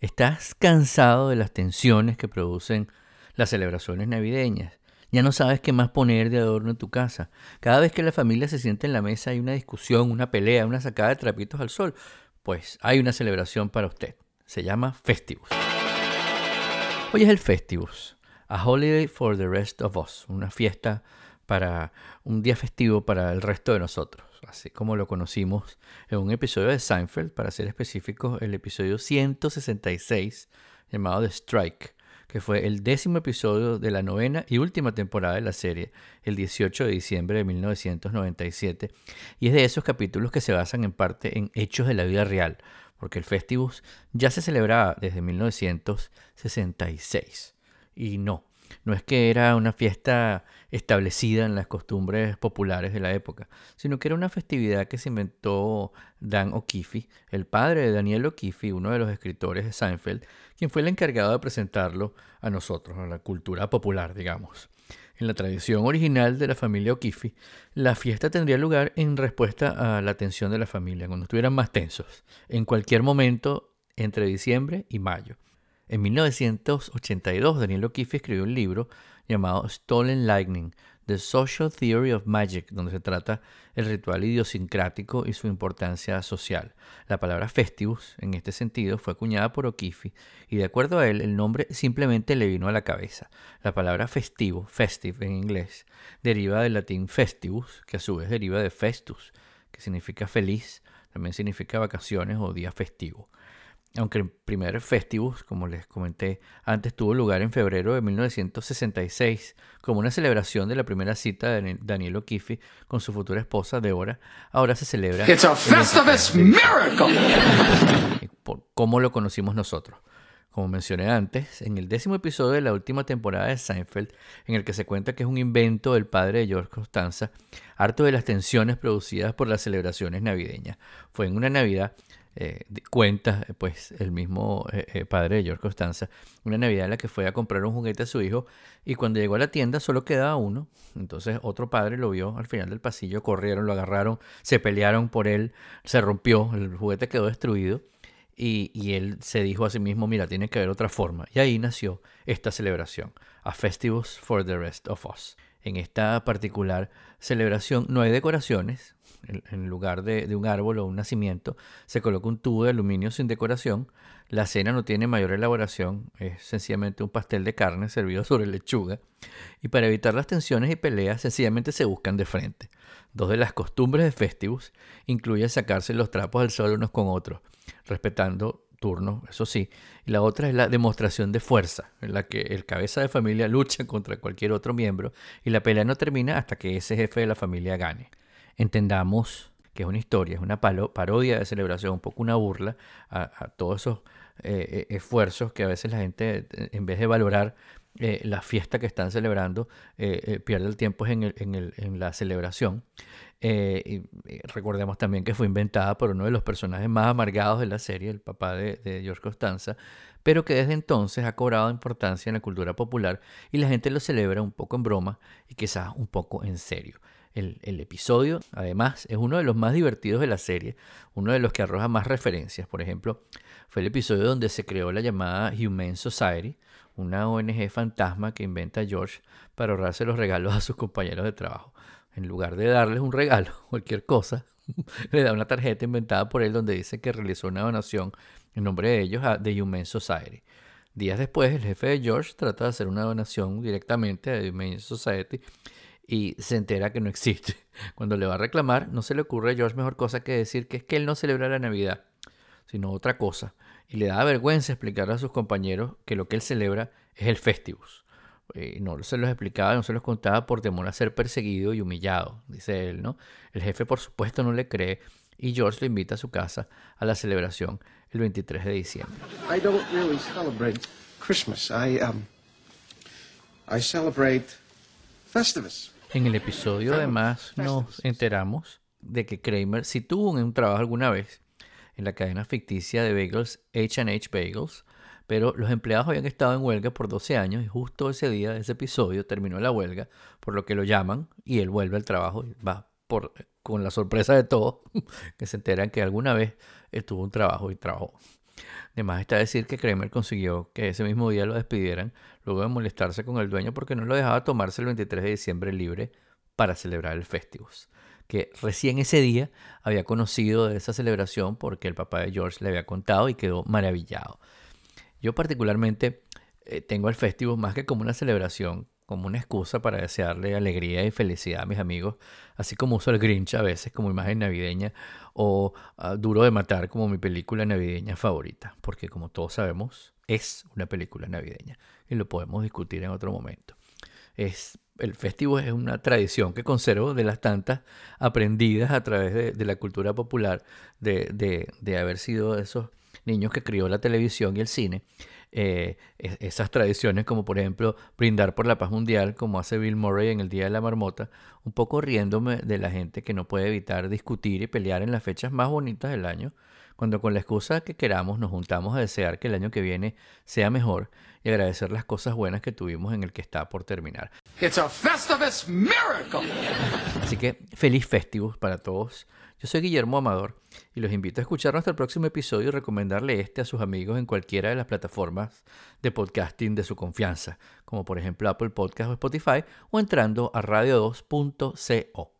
¿Estás cansado de las tensiones que producen las celebraciones navideñas? Ya no sabes qué más poner de adorno en tu casa. Cada vez que la familia se siente en la mesa hay una discusión, una pelea, una sacada de trapitos al sol. Pues hay una celebración para usted. Se llama Festivus. Hoy es el Festivus, a holiday for the rest of us, una fiesta para un día festivo para el resto de nosotros, así como lo conocimos en un episodio de Seinfeld, para ser específicos, el episodio 166 llamado The Strike, que fue el décimo episodio de la novena y última temporada de la serie, el 18 de diciembre de 1997, y es de esos capítulos que se basan en parte en hechos de la vida real, porque el Festivus ya se celebraba desde 1966. Y no, no es que era una fiesta establecida en las costumbres populares de la época, sino que era una festividad que se inventó Dan O'Keefe, el padre de Daniel O'Keefe, uno de los escritores de Seinfeld, quien fue el encargado de presentarlo a nosotros, a la cultura popular, digamos. En la tradición original de la familia O'Keefe, la fiesta tendría lugar en respuesta a la tensión de la familia, cuando estuvieran más tensos, en cualquier momento entre diciembre y mayo. En 1982, Daniel O'Keefe escribió un libro llamado Stolen Lightning, The Social Theory of Magic, donde se trata el ritual idiosincrático y su importancia social. La palabra festivus, en este sentido, fue acuñada por O'Keefe y de acuerdo a él, el nombre simplemente le vino a la cabeza. La palabra festivo, festive en inglés, deriva del latín festivus, que a su vez deriva de festus, que significa feliz, también significa vacaciones o día festivo aunque el primer Festivus, como les comenté antes, tuvo lugar en febrero de 1966 como una celebración de la primera cita de Daniel O'Keefe con su futura esposa Deborah, ahora se celebra It's a Festivus miracle. por cómo lo conocimos nosotros. Como mencioné antes, en el décimo episodio de la última temporada de Seinfeld, en el que se cuenta que es un invento del padre de George Costanza, harto de las tensiones producidas por las celebraciones navideñas. Fue en una Navidad eh, cuenta pues el mismo eh, eh, padre de George Costanza, una Navidad en la que fue a comprar un juguete a su hijo y cuando llegó a la tienda solo quedaba uno. Entonces otro padre lo vio al final del pasillo, corrieron, lo agarraron, se pelearon por él, se rompió, el juguete quedó destruido y, y él se dijo a sí mismo, mira, tiene que haber otra forma. Y ahí nació esta celebración, A Festivus for the Rest of Us. En esta particular celebración no hay decoraciones, en lugar de, un árbol o un nacimiento, se coloca un tubo de aluminio sin decoración. La cena no tiene mayor elaboración, es sencillamente un pastel de carne servido sobre lechuga. Y para evitar las tensiones y peleas, sencillamente se buscan de frente. Dos de las costumbres de Festivus incluyen sacarse los trapos al sol unos con otros, respetando turnos, eso sí. Y la otra es la demostración de fuerza, en la que el cabeza de familia lucha contra cualquier otro miembro y la pelea no termina hasta que ese jefe de la familia gane entendamos que es una historia, es una parodia de celebración, un poco una burla a, todos esos eh, eh, esfuerzos que a veces la gente, en vez de valorar la fiesta que están celebrando, pierde el tiempo en, en, la celebración. Recordemos también que fue inventada por uno de los personajes más amargados de la serie, el papá de, George Costanza, pero que desde entonces ha cobrado importancia en la cultura popular y la gente lo celebra un poco en broma y quizás un poco en serio. El, episodio, además, es uno de los más divertidos de la serie, uno de los que arroja más referencias. Por ejemplo, fue el episodio donde se creó la llamada Humane Society, una ONG fantasma que inventa George para ahorrarse los regalos a sus compañeros de trabajo. En lugar de darles un regalo, cualquier cosa, le da una tarjeta inventada por él donde dice que realizó una donación en nombre de ellos a The Humane Society. Días después, el jefe de George trata de hacer una donación directamente a The Humane Society y se entera que no existe. Cuando le va a reclamar, no se le ocurre a George mejor cosa que decir que es que él no celebra la Navidad, sino otra cosa. Y le da vergüenza explicar a sus compañeros que lo que él celebra es el Festivus. Y no se los explicaba, no se los contaba por temor a ser perseguido y humillado, dice él, ¿no? El jefe, por supuesto, no le cree y George lo invita a su casa a la celebración el 23 de diciembre. I don't really celebrate Christmas. I, um, I celebrate Festivus. En el episodio además nos enteramos de que Kramer si tuvo un trabajo alguna vez en la cadena ficticia de bagels H&H Bagels, pero los empleados habían estado en huelga por 12 años y justo ese día ese episodio terminó la huelga, por lo que lo llaman y él vuelve al trabajo y va por, con la sorpresa de todos que se enteran que alguna vez tuvo un trabajo y trabajó. Además está decir que Kramer consiguió que ese mismo día lo despidieran, luego de molestarse con el dueño porque no lo dejaba tomarse el 23 de diciembre libre para celebrar el Festivus. Que recién ese día había conocido de esa celebración porque el papá de George le había contado y quedó maravillado. Yo particularmente eh, tengo el Festivus más que como una celebración, como una excusa para desearle alegría y felicidad a mis amigos, así como uso el Grinch a veces como imagen navideña o ah, Duro de Matar como mi película navideña favorita, porque como todos sabemos es una película navideña y lo podemos discutir en otro momento. Es, el festivo es una tradición que conservo de las tantas aprendidas a través de, la cultura popular, de, haber sido esos niños que crió la televisión y el cine eh, esas tradiciones, como por ejemplo brindar por la paz mundial, como hace Bill Murray en el Día de la Marmota, un poco riéndome de la gente que no puede evitar discutir y pelear en las fechas más bonitas del año, cuando con la excusa que queramos nos juntamos a desear que el año que viene sea mejor y agradecer las cosas buenas que tuvimos en el que está por terminar. Así que feliz Festivus para todos. Yo soy Guillermo Amador y los invito a escuchar nuestro próximo episodio y recomendarle este a sus amigos en cualquiera de las plataformas de podcasting de su confianza, como por ejemplo Apple Podcast o Spotify, o entrando a radio2.co.